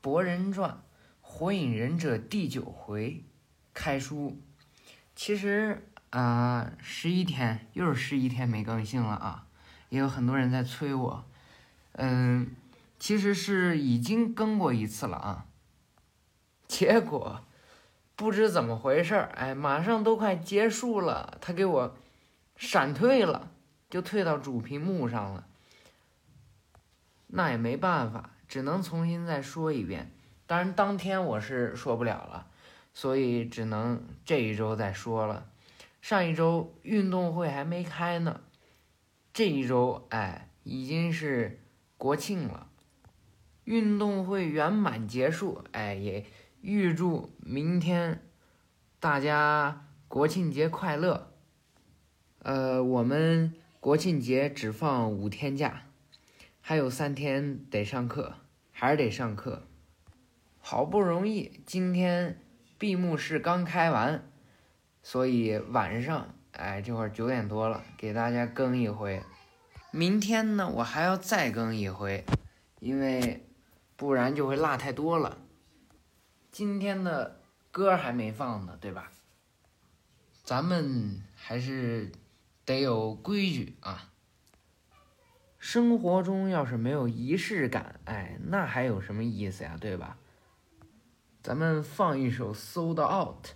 博人传》《火影忍者》第九回开书。其实啊，十一天又是十一天没更新了啊，也有很多人在催我。嗯，其实是已经更过一次了啊，结果不知怎么回事儿，哎，马上都快结束了，他给我闪退了，就退到主屏幕上了。那也没办法，只能重新再说一遍。当然，当天我是说不了了，所以只能这一周再说了。上一周运动会还没开呢，这一周哎已经是国庆了，运动会圆满结束，哎也预祝明天大家国庆节快乐。呃，我们国庆节只放五天假。还有三天得上课，还是得上课。好不容易今天闭幕式刚开完，所以晚上哎这会儿九点多了，给大家更一回。明天呢，我还要再更一回，因为不然就会落太多了。今天的歌还没放呢，对吧？咱们还是得有规矩啊。生活中要是没有仪式感，哎，那还有什么意思呀？对吧？咱们放一首《Sold Out》。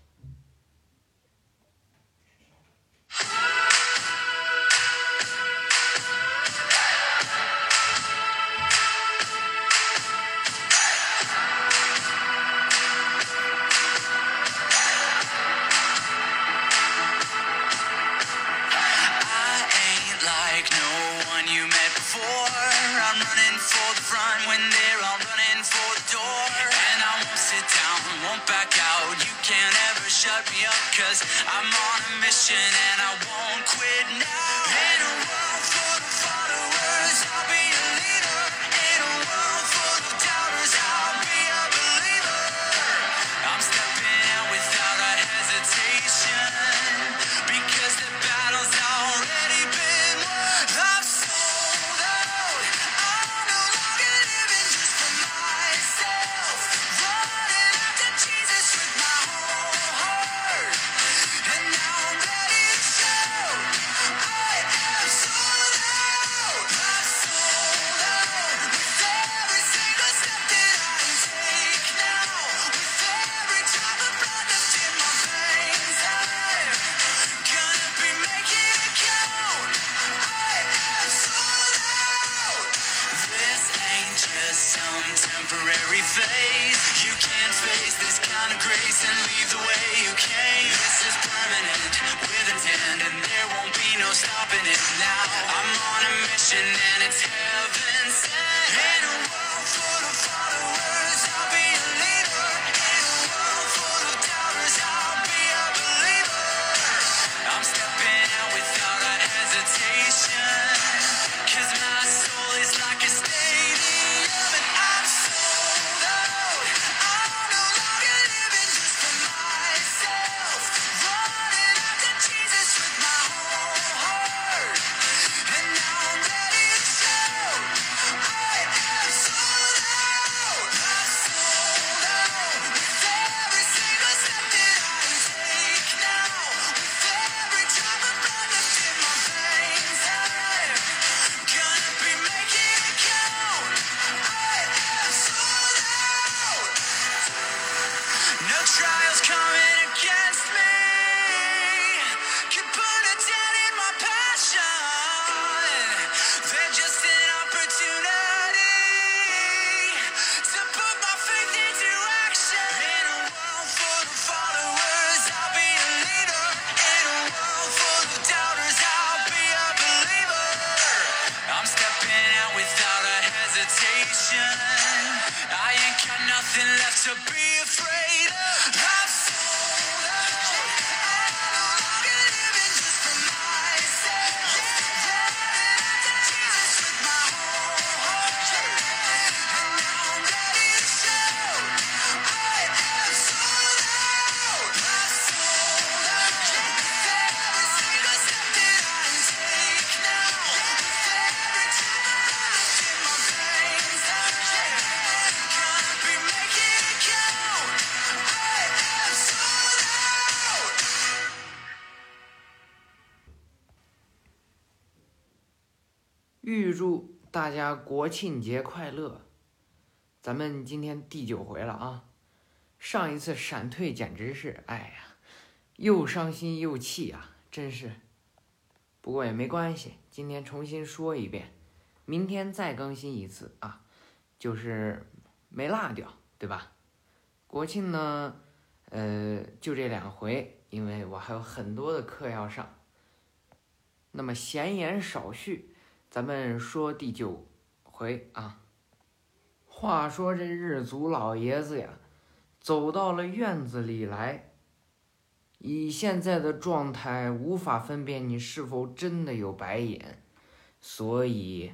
大家国庆节快乐！咱们今天第九回了啊，上一次闪退简直是，哎呀，又伤心又气啊，真是。不过也没关系，今天重新说一遍，明天再更新一次啊，就是没落掉，对吧？国庆呢，呃，就这两回，因为我还有很多的课要上。那么闲言少叙，咱们说第九回啊。话说这日族老爷子呀，走到了院子里来。以现在的状态，无法分辨你是否真的有白眼，所以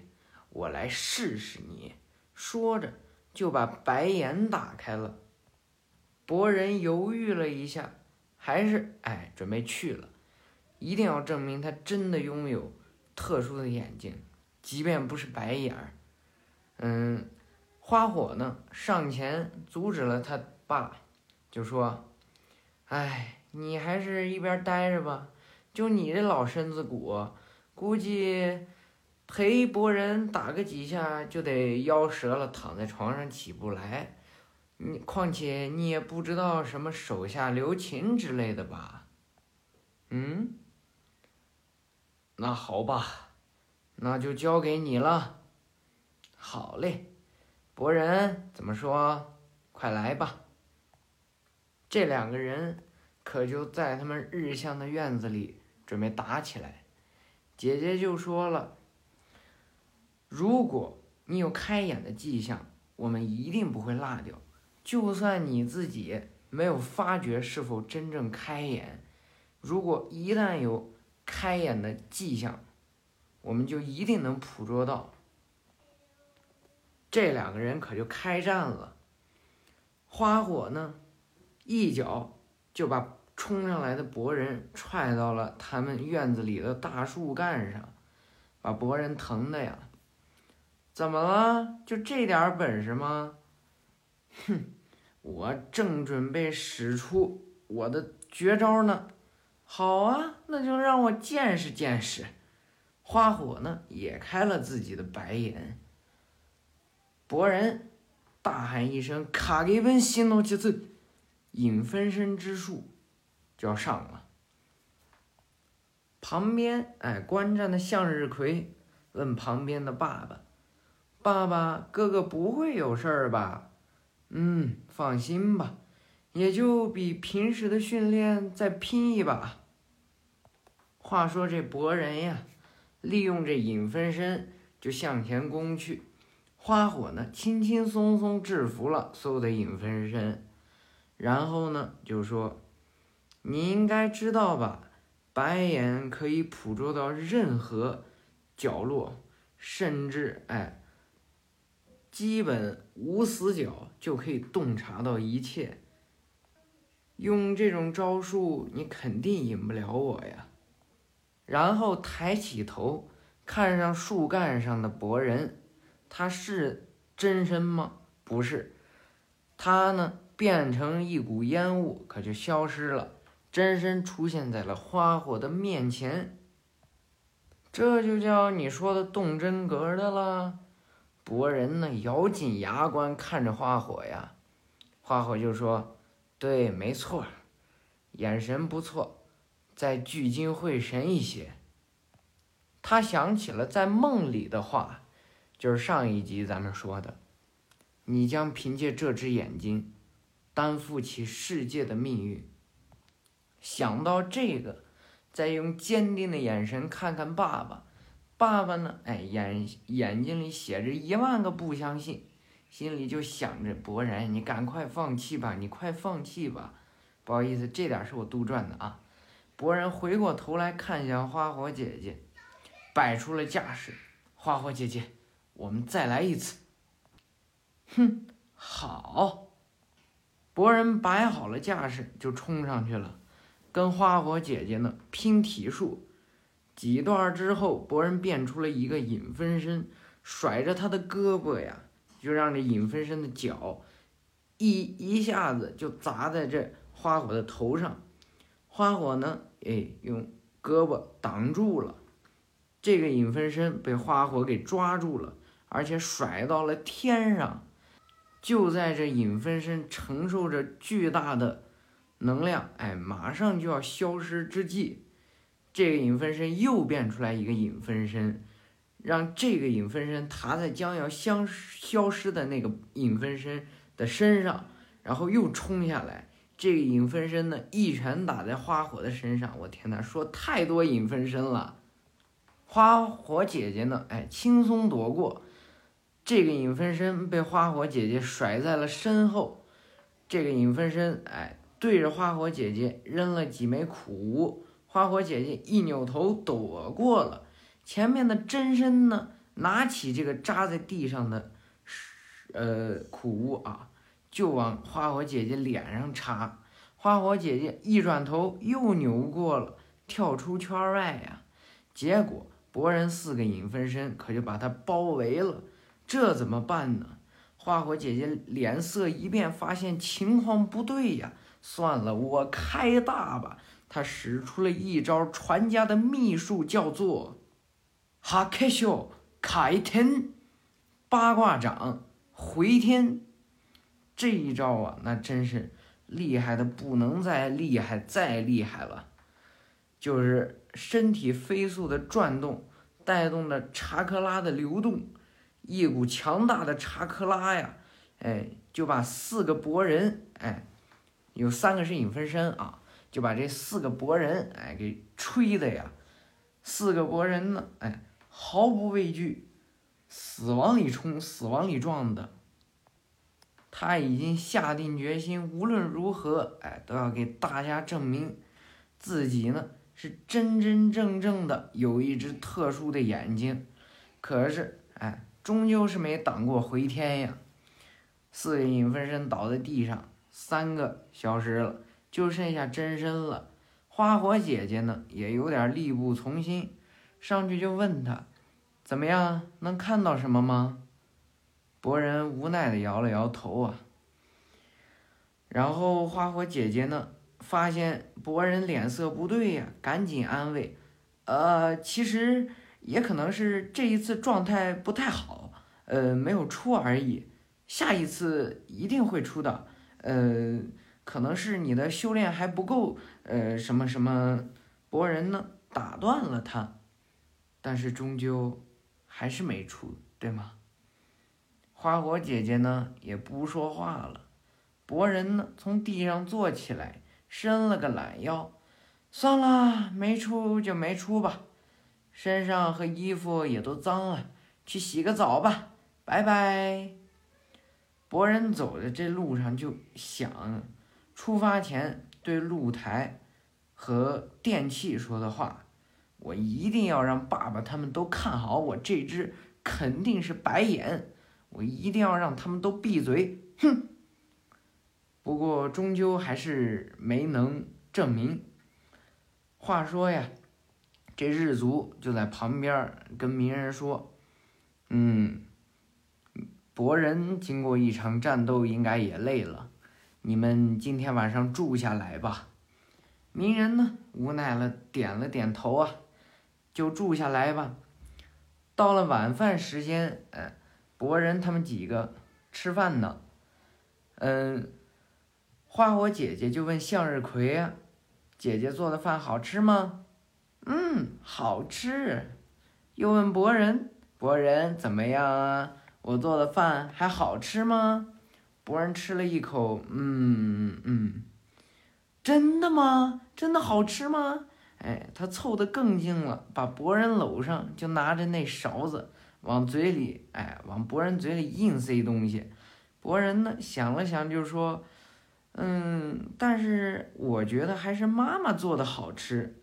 我来试试你。说着，就把白眼打开了。博人犹豫了一下，还是哎，准备去了。一定要证明他真的拥有特殊的眼睛，即便不是白眼儿。嗯，花火呢上前阻止了他爸，就说：“哎，你还是一边待着吧。就你这老身子骨，估计陪博人打个几下就得腰折了，躺在床上起不来。你况且你也不知道什么手下留情之类的吧？嗯？”那好吧，那就交给你了。好嘞，博人怎么说？快来吧。这两个人可就在他们日向的院子里准备打起来。姐姐就说了：“如果你有开眼的迹象，我们一定不会落掉。就算你自己没有发觉是否真正开眼，如果一旦有……”开眼的迹象，我们就一定能捕捉到。这两个人可就开战了。花火呢，一脚就把冲上来的博人踹到了他们院子里的大树干上，把博人疼的呀！怎么了？就这点本事吗？哼，我正准备使出我的绝招呢。好啊，那就让我见识见识。花火呢也开了自己的白眼。博人大喊一声：“卡给本心诺其次，影分身之术就要上了。”旁边哎，观战的向日葵问旁边的爸爸：“爸爸，哥哥不会有事儿吧？”“嗯，放心吧。”也就比平时的训练再拼一把。话说这博人呀，利用这影分身就向前攻去。花火呢，轻轻松松制服了所有的影分身，然后呢就说：“你应该知道吧，白眼可以捕捉到任何角落，甚至哎，基本无死角就可以洞察到一切。”用这种招数，你肯定引不了我呀。然后抬起头，看上树干上的博人，他是真身吗？不是，他呢变成一股烟雾，可就消失了，真身出现在了花火的面前。这就叫你说的动真格的了。博人呢咬紧牙关看着花火呀，花火就说。对，没错，眼神不错，再聚精会神一些。他想起了在梦里的话，就是上一集咱们说的，你将凭借这只眼睛，担负起世界的命运。想到这个，再用坚定的眼神看看爸爸，爸爸呢？哎，眼眼睛里写着一万个不相信。心里就想着博然，你赶快放弃吧，你快放弃吧。不好意思，这点是我杜撰的啊。博人回过头来看向花火姐姐，摆出了架势。花火姐姐，我们再来一次。哼，好。博人摆好了架势，就冲上去了，跟花火姐姐呢拼体术。几段之后，博人变出了一个影分身，甩着他的胳膊呀。就让这影分身的脚一一下子就砸在这花火的头上，花火呢，哎，用胳膊挡住了，这个影分身被花火给抓住了，而且甩到了天上。就在这影分身承受着巨大的能量，哎，马上就要消失之际，这个影分身又变出来一个影分身，让这个影分身踏在将要消消失的那个影分身的身上，然后又冲下来。这个影分身呢，一拳打在花火的身上。我天呐，说太多影分身了。花火姐姐呢，哎，轻松躲过。这个影分身被花火姐姐甩在了身后，这个影分身哎，对着花火姐姐扔了几枚苦无，花火姐姐一扭头躲过了。前面的真身呢，拿起这个扎在地上的呃苦无啊，就往花火姐姐脸上插。花火姐姐一转头又扭过了，跳出圈外呀。结果博人四个影分身可就把他包围了。这怎么办呢？花火姐姐脸色一变，发现情况不对呀。算了，我开大吧。她使出了一招传家的秘术，叫做“哈克修开天八卦掌回天”。这一招啊，那真是厉害的不能再厉害，再厉害了。就是身体飞速的转动，带动着查克拉的流动。一股强大的查克拉呀，哎，就把四个博人，哎，有三个是影分身啊，就把这四个博人，哎，给吹的呀，四个博人呢，哎，毫不畏惧，死往里冲，死往里撞的。他已经下定决心，无论如何，哎，都要给大家证明，自己呢是真真正正的有一只特殊的眼睛。可是，哎。终究是没挡过回天呀！四个影分身倒在地上，三个消失了，就剩下真身了。花火姐姐呢，也有点力不从心，上去就问他：“怎么样，能看到什么吗？”博人无奈的摇了摇头啊。然后花火姐姐呢，发现博人脸色不对呀，赶紧安慰：“呃，其实也可能是这一次状态不太好。”呃，没有出而已，下一次一定会出的。呃，可能是你的修炼还不够，呃，什么什么，博人呢打断了他，但是终究还是没出，对吗？花火姐姐呢也不说话了，博人呢从地上坐起来，伸了个懒腰，算了，没出就没出吧，身上和衣服也都脏了，去洗个澡吧。拜拜。博人走的这路上就想，出发前对露台和电器说的话：“我一定要让爸爸他们都看好我这只肯定是白眼，我一定要让他们都闭嘴。”哼。不过终究还是没能证明。话说呀，这日族就在旁边跟鸣人说：“嗯。”博人经过一场战斗，应该也累了。你们今天晚上住下来吧。鸣人呢，无奈了，点了点头啊，就住下来吧。到了晚饭时间，嗯，博人他们几个吃饭呢。嗯，花火姐姐就问向日葵呀：“姐姐做的饭好吃吗？”“嗯，好吃。”又问博人：“博人怎么样啊？”我做的饭还好吃吗？博人吃了一口，嗯嗯，真的吗？真的好吃吗？哎，他凑得更近了，把博人搂上，就拿着那勺子往嘴里，哎，往博人嘴里硬塞东西。博人呢想了想，就说：“嗯，但是我觉得还是妈妈做的好吃。”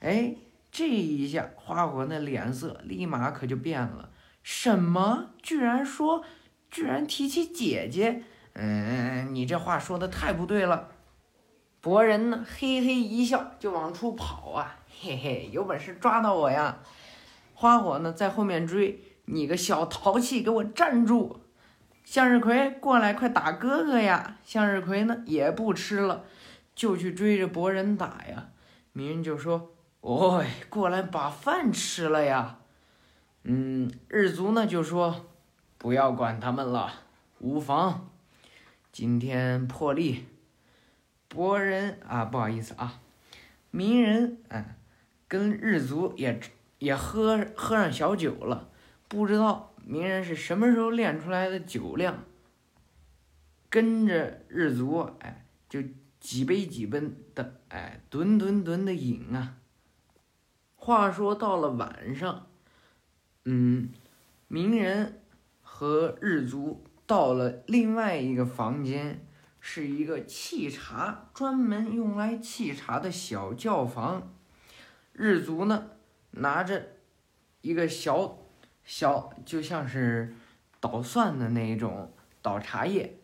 哎，这一下花火那脸色立马可就变了。什么？居然说，居然提起姐姐？嗯，你这话说的太不对了。博人呢，嘿嘿一笑，就往出跑啊，嘿嘿，有本事抓到我呀！花火呢，在后面追，你个小淘气，给我站住！向日葵，过来，快打哥哥呀！向日葵呢，也不吃了，就去追着博人打呀。鸣人就说：“哦，过来把饭吃了呀。嗯，日族呢就说，不要管他们了，无妨。今天破例，博人啊，不好意思啊，鸣人哎，跟日族也也喝喝上小酒了，不知道鸣人是什么时候练出来的酒量。跟着日足哎，就几杯几杯的哎，吨吨吨的饮啊。话说到了晚上。嗯，鸣人和日足到了另外一个房间，是一个沏茶专门用来沏茶的小教房。日足呢，拿着一个小小，就像是捣蒜的那种捣茶叶，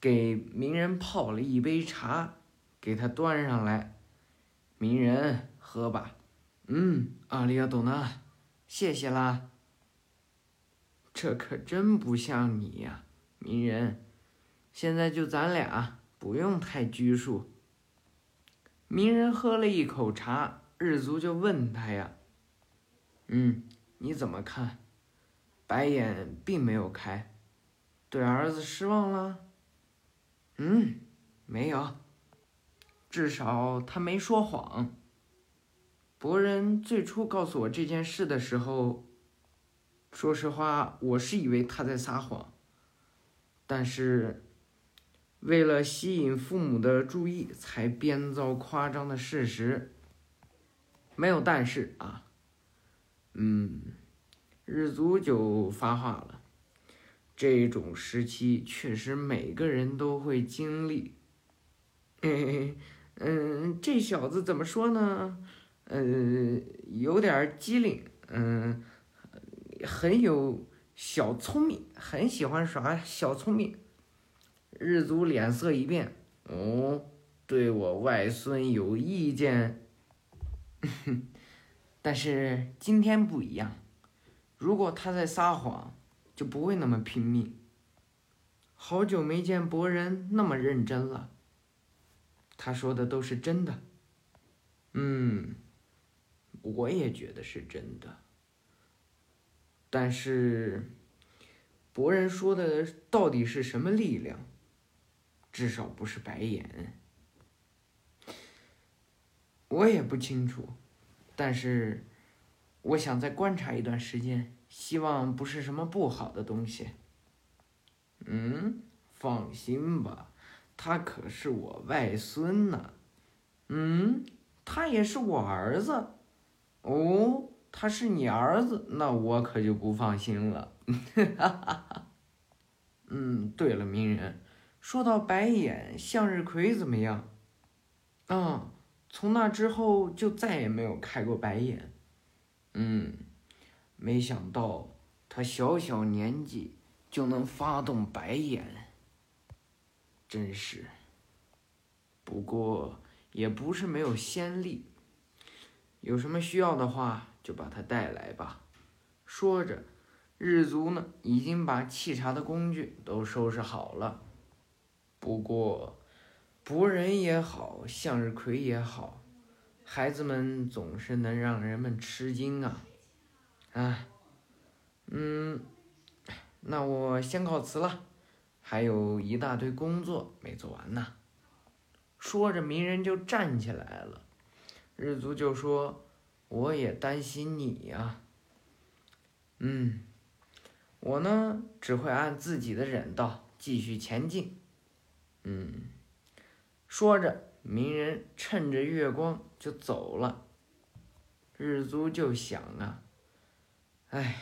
给鸣人泡了一杯茶，给他端上来。鸣人喝吧，嗯，阿里亚多纳。谢谢啦，这可真不像你呀，鸣人。现在就咱俩，不用太拘束。鸣人喝了一口茶，日族就问他呀：“嗯，你怎么看？白眼并没有开，对儿子失望了？嗯，没有，至少他没说谎。”博人最初告诉我这件事的时候，说实话，我是以为他在撒谎。但是，为了吸引父母的注意，才编造夸张的事实。没有但是啊，嗯，日足就发话了，这种时期确实每个人都会经历。嗯，这小子怎么说呢？嗯，有点机灵，嗯，很有小聪明，很喜欢耍小聪明。日足脸色一变，哦，对我外孙有意见。哼但是今天不一样，如果他在撒谎，就不会那么拼命。好久没见博人那么认真了，他说的都是真的。嗯。我也觉得是真的，但是博人说的到底是什么力量？至少不是白眼，我也不清楚。但是我想再观察一段时间，希望不是什么不好的东西。嗯，放心吧，他可是我外孙呢。嗯，他也是我儿子。哦，他是你儿子，那我可就不放心了。嗯，对了，鸣人，说到白眼，向日葵怎么样？啊，从那之后就再也没有开过白眼。嗯，没想到他小小年纪就能发动白眼，真是。不过也不是没有先例。有什么需要的话，就把他带来吧。说着，日族呢已经把沏茶的工具都收拾好了。不过，博人也好，向日葵也好，孩子们总是能让人们吃惊啊！啊，嗯，那我先告辞了，还有一大堆工作没做完呢。说着，鸣人就站起来了。日族就说：“我也担心你呀。”嗯，我呢只会按自己的忍道继续前进。嗯，说着，鸣人趁着月光就走了。日族就想啊，哎，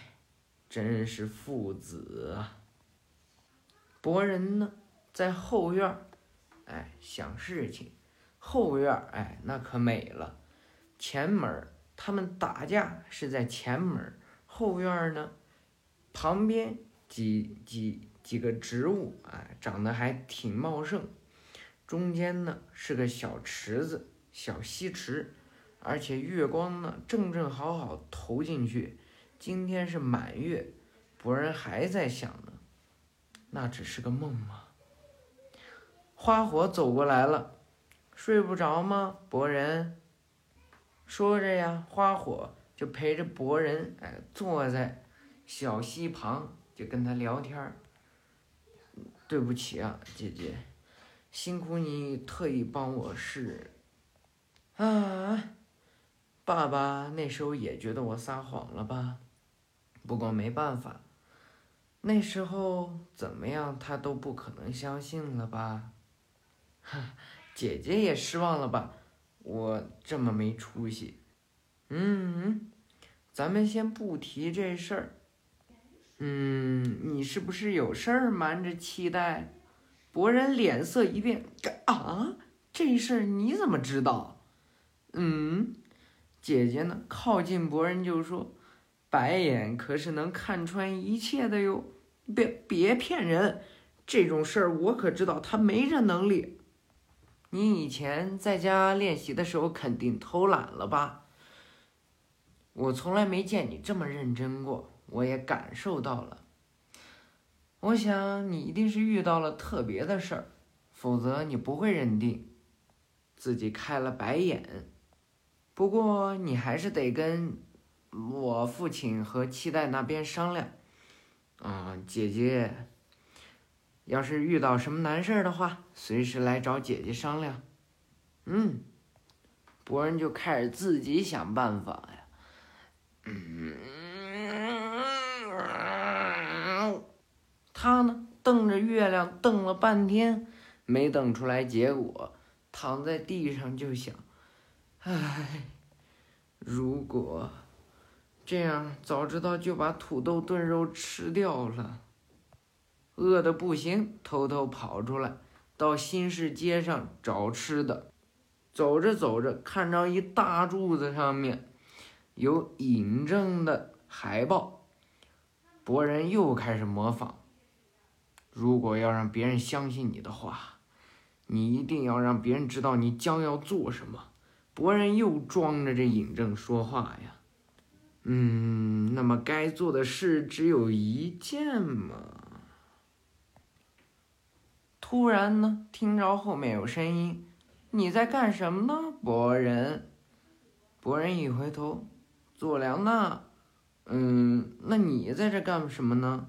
真是父子啊。博人呢在后院哎，想事情。后院哎，那可美了。前门他们打架是在前门后院呢，旁边几几几个植物啊，长得还挺茂盛，中间呢是个小池子，小溪池，而且月光呢正正好好投进去。今天是满月，博人还在想呢，那只是个梦吗？花火走过来了，睡不着吗，博人？说着呀，花火就陪着博人哎坐在小溪旁，就跟他聊天儿。对不起啊，姐姐，辛苦你特意帮我试。啊，爸爸那时候也觉得我撒谎了吧？不过没办法，那时候怎么样他都不可能相信了吧？哈，姐姐也失望了吧？我这么没出息。嗯，咱们先不提这事儿。嗯，你是不是有事儿瞒着期待？博人脸色一变，啊，这事儿你怎么知道？嗯，姐姐呢？靠近博人就说：“白眼可是能看穿一切的哟，别别骗人，这种事儿我可知道，他没这能力。你以前在家练习的时候肯定偷懒了吧？我从来没见你这么认真过。”我也感受到了，我想你一定是遇到了特别的事儿，否则你不会认定自己开了白眼。不过你还是得跟我父亲和期待那边商量。啊，姐姐，要是遇到什么难事儿的话，随时来找姐姐商量。嗯，博人就开始自己想办法呀。嗯。他呢，瞪着月亮瞪了半天，没瞪出来结果，躺在地上就想：唉，如果这样，早知道就把土豆炖肉吃掉了。饿得不行，偷偷跑出来，到新市街上找吃的。走着走着，看着一大柱子上面有尹正的海报，博人又开始模仿。如果要让别人相信你的话，你一定要让别人知道你将要做什么。博人又装着这尹正说话呀，嗯，那么该做的事只有一件嘛。突然呢，听着后面有声音：“你在干什么呢，博人？”博人一回头，佐良娜，嗯，那你在这干什么呢？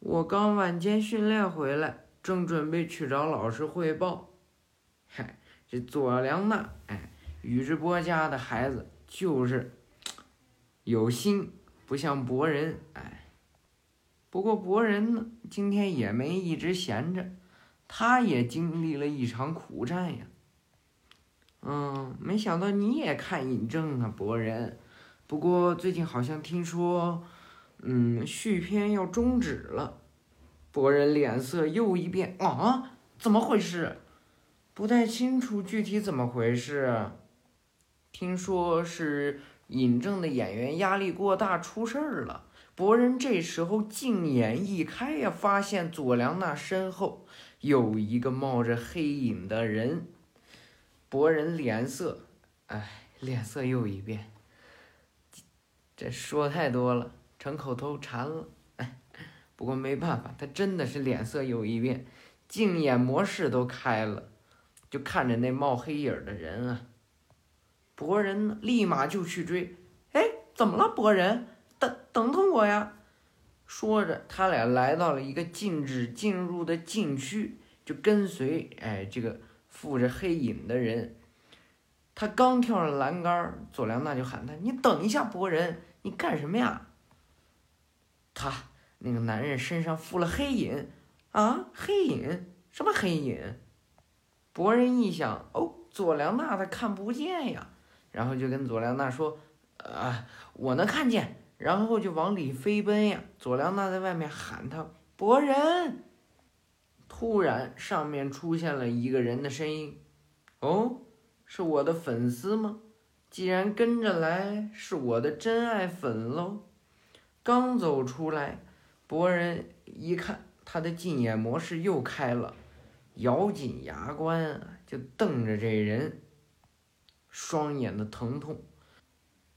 我刚晚间训练回来，正准备去找老师汇报。嗨，这佐良娜，哎，宇智波家的孩子就是有心，不像博人，哎。不过博人呢，今天也没一直闲着，他也经历了一场苦战呀。嗯，没想到你也看尹正啊，博人。不过最近好像听说。嗯，续篇要终止了，博人脸色又一变啊！怎么回事？不太清楚具体怎么回事。听说是尹正的演员压力过大出事儿了。博人这时候镜眼一开呀，发现佐良那身后有一个冒着黑影的人。博人脸色，哎，脸色又一变。这说太多了。成口头馋了，哎，不过没办法，他真的是脸色有一变，镜眼模式都开了，就看着那冒黑影的人啊。博人，立马就去追，哎，怎么了，博人？等等等我呀！说着，他俩来到了一个禁止进入的禁区，就跟随哎这个附着黑影的人。他刚跳上栏杆，佐良娜就喊他：“你等一下，博人，你干什么呀？”他那个男人身上附了黑影，啊，黑影？什么黑影？博人一想，哦，佐良娜她看不见呀，然后就跟佐良娜说，啊，我能看见，然后就往里飞奔呀。佐良娜在外面喊他，博人。突然，上面出现了一个人的声音，哦，是我的粉丝吗？既然跟着来，是我的真爱粉喽。刚走出来，博人一看他的禁眼模式又开了，咬紧牙关，就瞪着这人，双眼的疼痛，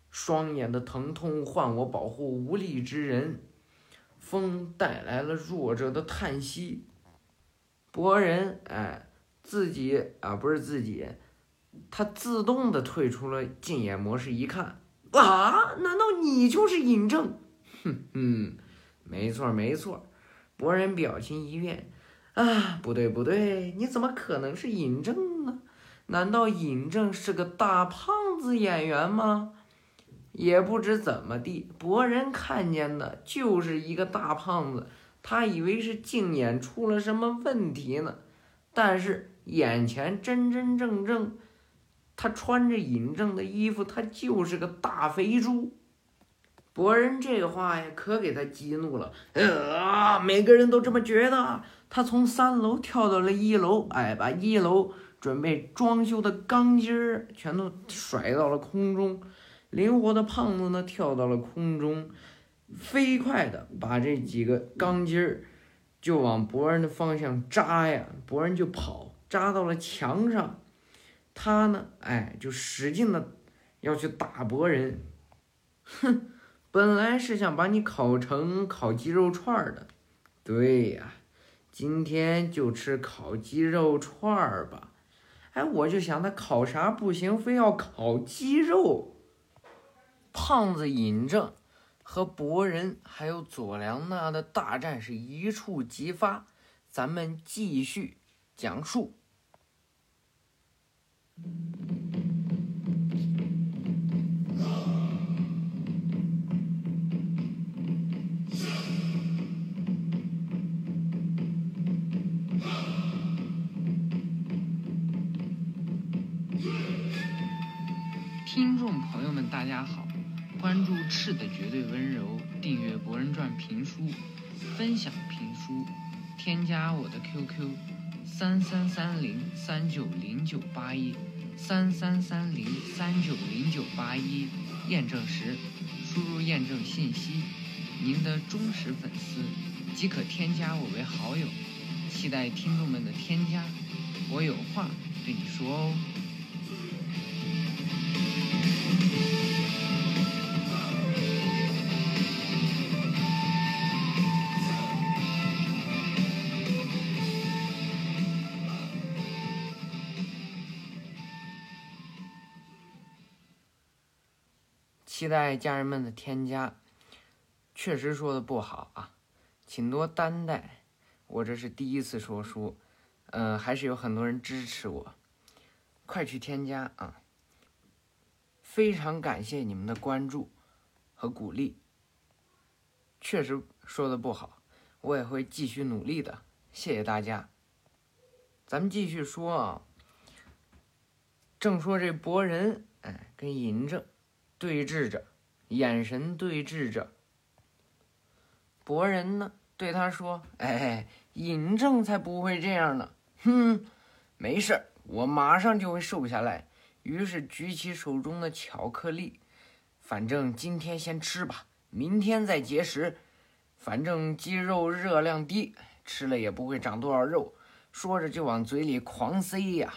双眼的疼痛唤我保护无力之人，风带来了弱者的叹息。博人哎，自己啊不是自己，他自动的退出了禁演模式，一看啊，难道你就是尹正？哼哼，没错没错。博人表情一变，啊，不对不对，你怎么可能是尹正呢？难道尹正是个大胖子演员吗？也不知怎么地，博人看见的就是一个大胖子，他以为是竞演出了什么问题呢。但是眼前真真正正，他穿着尹正的衣服，他就是个大肥猪。博人这话呀，可给他激怒了。啊，每个人都这么觉得。他从三楼跳到了一楼，哎，把一楼准备装修的钢筋儿全都甩到了空中。灵活的胖子呢，跳到了空中，飞快的把这几个钢筋儿就往博人的方向扎呀，博人就跑，扎到了墙上。他呢，哎，就使劲的要去打博人。哼。本来是想把你烤成烤鸡肉串的，对呀，今天就吃烤鸡肉串儿吧。哎，我就想他烤啥不行，非要烤鸡肉。胖子尹正和博人还有左良娜的大战是一触即发，咱们继续讲述。众朋友们，大家好！关注赤的绝对温柔，订阅《博人传》评书，分享评书，添加我的 QQ：三三三零三九零九八一，三三三零三九零九八一。验证时，输入验证信息，您的忠实粉丝即可添加我为好友。期待听众们的添加，我有话对你说哦。期待家人们的添加，确实说的不好啊，请多担待。我这是第一次说书，嗯，还是有很多人支持我，快去添加啊！非常感谢你们的关注和鼓励。确实说的不好，我也会继续努力的，谢谢大家。咱们继续说啊，正说这博人，哎，跟嬴政。对峙着，眼神对峙着。博人呢，对他说：“哎，尹正才不会这样呢。哼，没事我马上就会瘦下来。”于是举起手中的巧克力，反正今天先吃吧，明天再节食。反正鸡肉热量低，吃了也不会长多少肉。说着就往嘴里狂塞呀。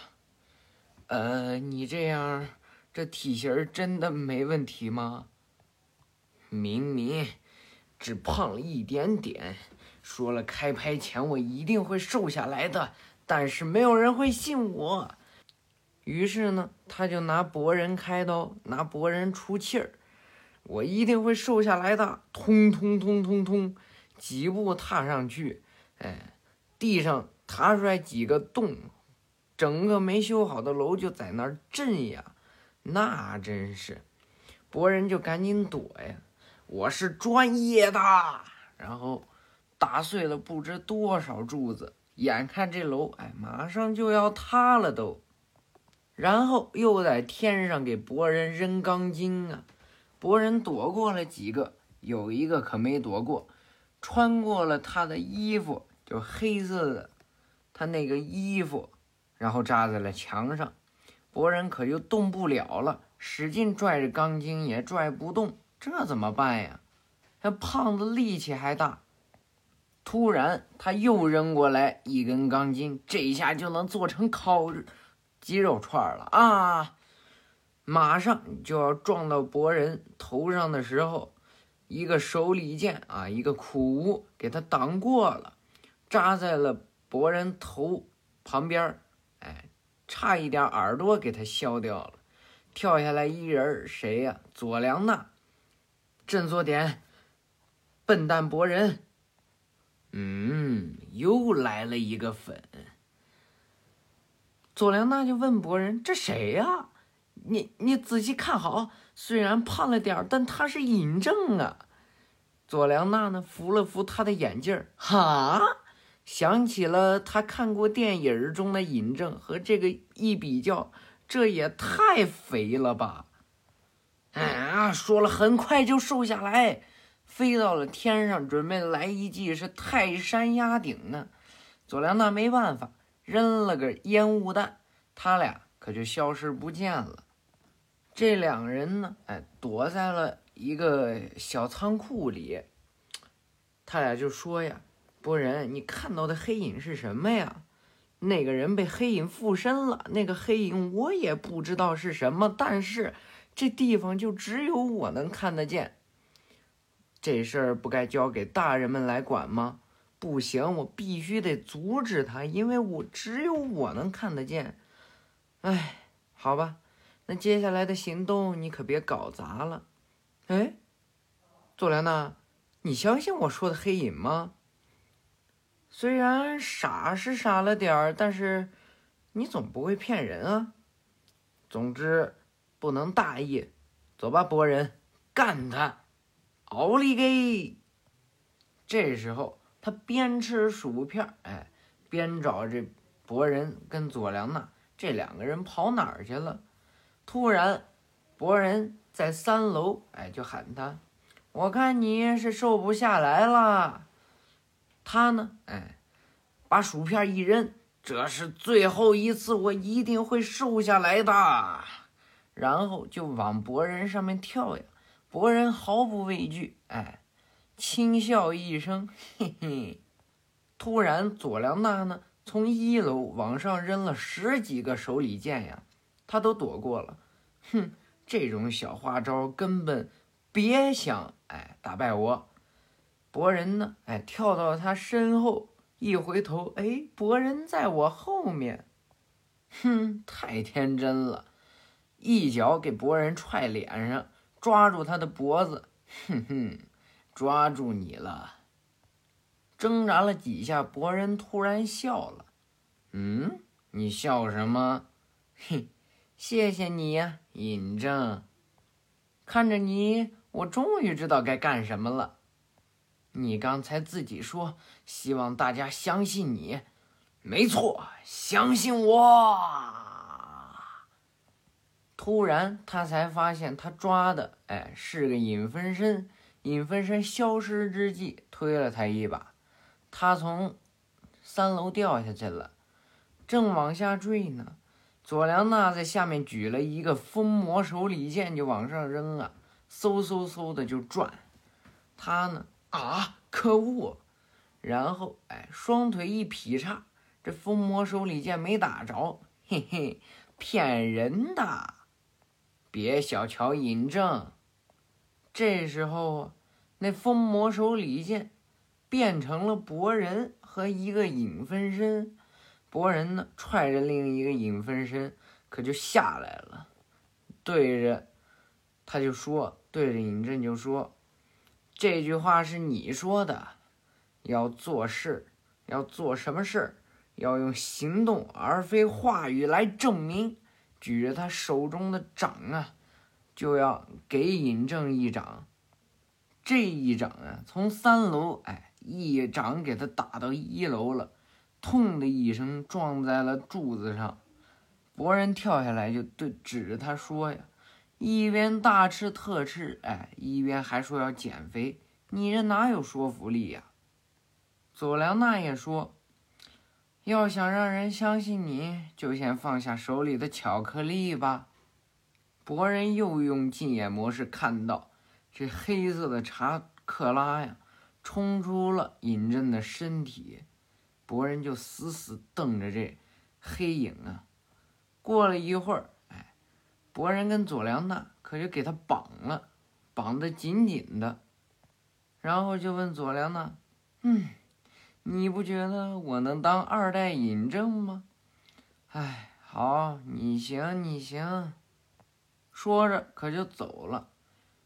呃，你这样。这体型真的没问题吗？明明只胖了一点点，说了开拍前我一定会瘦下来的，但是没有人会信我。于是呢，他就拿博人开刀，拿博人出气儿，我一定会瘦下来的。通通通通通，几步踏上去，哎，地上踏出来几个洞，整个没修好的楼就在那儿震呀。那真是，博人就赶紧躲呀！我是专业的，然后打碎了不知多少柱子，眼看这楼哎马上就要塌了都，然后又在天上给博人扔钢筋啊！博人躲过了几个，有一个可没躲过，穿过了他的衣服，就黑色的，他那个衣服，然后扎在了墙上。博人可就动不了了，使劲拽着钢筋也拽不动，这怎么办呀？那胖子力气还大，突然他又扔过来一根钢筋，这一下就能做成烤鸡肉串了啊！马上就要撞到博人头上的时候，一个手里剑啊，一个苦无给他挡过了，扎在了博人头旁边。差一点耳朵给他削掉了。跳下来一人，谁呀？佐良娜。振作点，笨蛋博人。嗯，又来了一个粉。佐良娜就问博人：“这谁呀？你你仔细看好，虽然胖了点，但他是尹正啊。”佐良娜呢，扶了扶他的眼镜儿，哈，想起了他看过电影中的尹正，和这个一比较，这也太肥了吧！啊，说了很快就瘦下来，飞到了天上，准备来一记是泰山压顶呢。佐良娜没办法，扔了个烟雾弹，他俩可就消失不见了。这两人呢，哎，躲在了一个小仓库里。他俩就说呀：“博人，你看到的黑影是什么呀？那个人被黑影附身了，那个黑影我也不知道是什么，但是……”这地方就只有我能看得见，这事儿不该交给大人们来管吗？不行，我必须得阻止他，因为我只有我能看得见。哎，好吧，那接下来的行动你可别搞砸了。哎，佐良娜，你相信我说的黑影吗？虽然傻是傻了点儿，但是你总不会骗人啊。总之。不能大意，走吧，博人，干他！奥利给！这时候他边吃薯片，哎，边找这博人跟佐良娜这两个人跑哪儿去了。突然，博人在三楼，哎，就喊他：“我看你是瘦不下来了。”他呢，哎，把薯片一扔：“这是最后一次，我一定会瘦下来的。”然后就往博人上面跳呀，博人毫不畏惧，哎，轻笑一声，嘿嘿。突然，佐良娜呢从一楼往上扔了十几个手里剑呀，他都躲过了。哼，这种小花招根本别想哎打败我。博人呢，哎，跳到他身后，一回头，哎，博人在我后面。哼，太天真了。一脚给博人踹脸上，抓住他的脖子，哼哼，抓住你了。挣扎了几下，博人突然笑了。嗯，你笑什么？嘿，谢谢你呀，尹正。看着你，我终于知道该干什么了。你刚才自己说希望大家相信你，没错，相信我。突然，他才发现他抓的，哎，是个影分身。影分身消失之际，推了他一把，他从三楼掉下去了，正往下坠呢。佐良娜在下面举了一个风魔手里剑，就往上扔啊，嗖嗖嗖的就转。他呢，啊，可恶！然后，哎，双腿一劈叉，这风魔手里剑没打着，嘿嘿，骗人的。别小瞧尹正。这时候，那风魔手里剑变成了博人和一个影分身。博人呢，踹着另一个影分身，可就下来了。对着他就说：“对着尹正就说，这句话是你说的，要做事，要做什么事，要用行动而非话语来证明。”举着他手中的掌啊，就要给尹正一掌。这一掌啊，从三楼哎，一掌给他打到一楼了，痛的一声撞在了柱子上。博人跳下来就对指着他说呀，一边大吃特吃，哎，一边还说要减肥，你这哪有说服力呀？佐良娜也说。要想让人相信你，就先放下手里的巧克力吧。博人又用禁眼模式看到这黑色的查克拉呀，冲出了尹正的身体。博人就死死瞪着这黑影啊。过了一会儿，博人跟佐良娜可就给他绑了，绑得紧紧的。然后就问佐良娜：“嗯。”你不觉得我能当二代尹正吗？哎，好，你行，你行。说着，可就走了。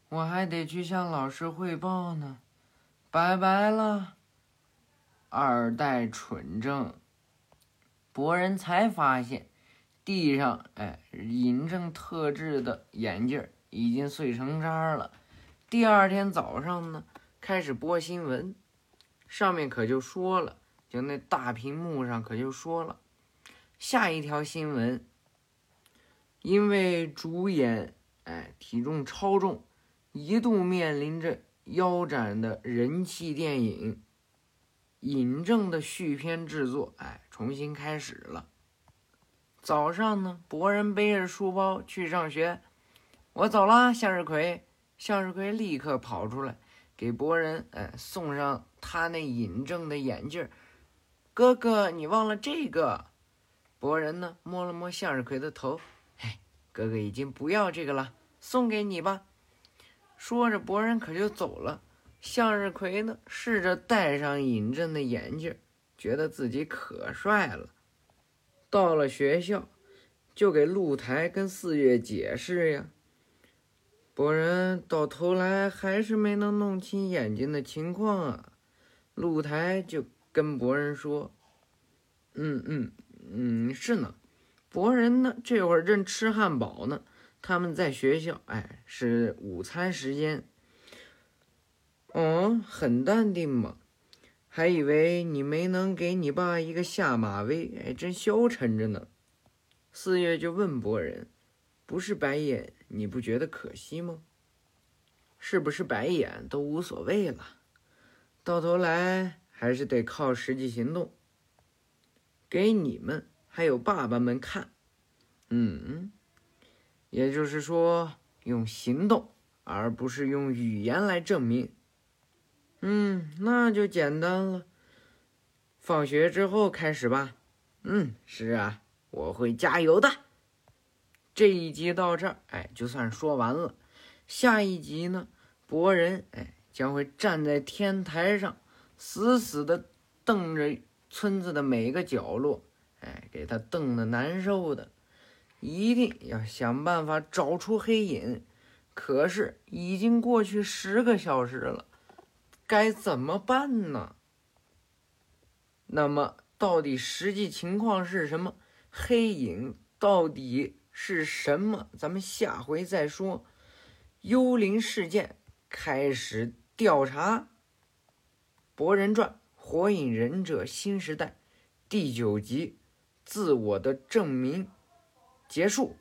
我还得去向老师汇报呢，拜拜了。二代纯正。博人才发现，地上哎，尹正特制的眼镜已经碎成渣了。第二天早上呢，开始播新闻，上面可就说了，就那大屏幕上可就说了，下一条新闻，因为主演哎体重超重，一度面临着腰斩的人气电影《尹正》的续片制作，哎，重新开始了。早上呢，博人背着书包去上学，我走啦，向日葵。向日葵立刻跑出来，给博人哎送上他那尹正的眼镜哥哥，你忘了这个？博人呢摸了摸向日葵的头，嘿，哥哥已经不要这个了，送给你吧。说着，博人可就走了。向日葵呢试着戴上尹正的眼镜觉得自己可帅了。到了学校，就给露台跟四月解释呀。博人到头来还是没能弄清眼睛的情况啊！露台就跟博人说：“嗯嗯嗯，是呢。”博人呢，这会儿正吃汉堡呢。他们在学校，哎，是午餐时间。哦，很淡定嘛，还以为你没能给你爸一个下马威，哎，真消沉着呢。四月就问博人：“不是白眼？”你不觉得可惜吗？是不是白眼都无所谓了，到头来还是得靠实际行动，给你们还有爸爸们看。嗯，也就是说，用行动而不是用语言来证明。嗯，那就简单了。放学之后开始吧。嗯，是啊，我会加油的。这一集到这儿，哎，就算说完了。下一集呢，博人哎将会站在天台上，死死的瞪着村子的每一个角落，哎，给他瞪的难受的，一定要想办法找出黑影。可是已经过去十个小时了，该怎么办呢？那么，到底实际情况是什么？黑影到底？是什么？咱们下回再说。幽灵事件开始调查，《博人传》《火影忍者新时代》第九集，自我的证明结束。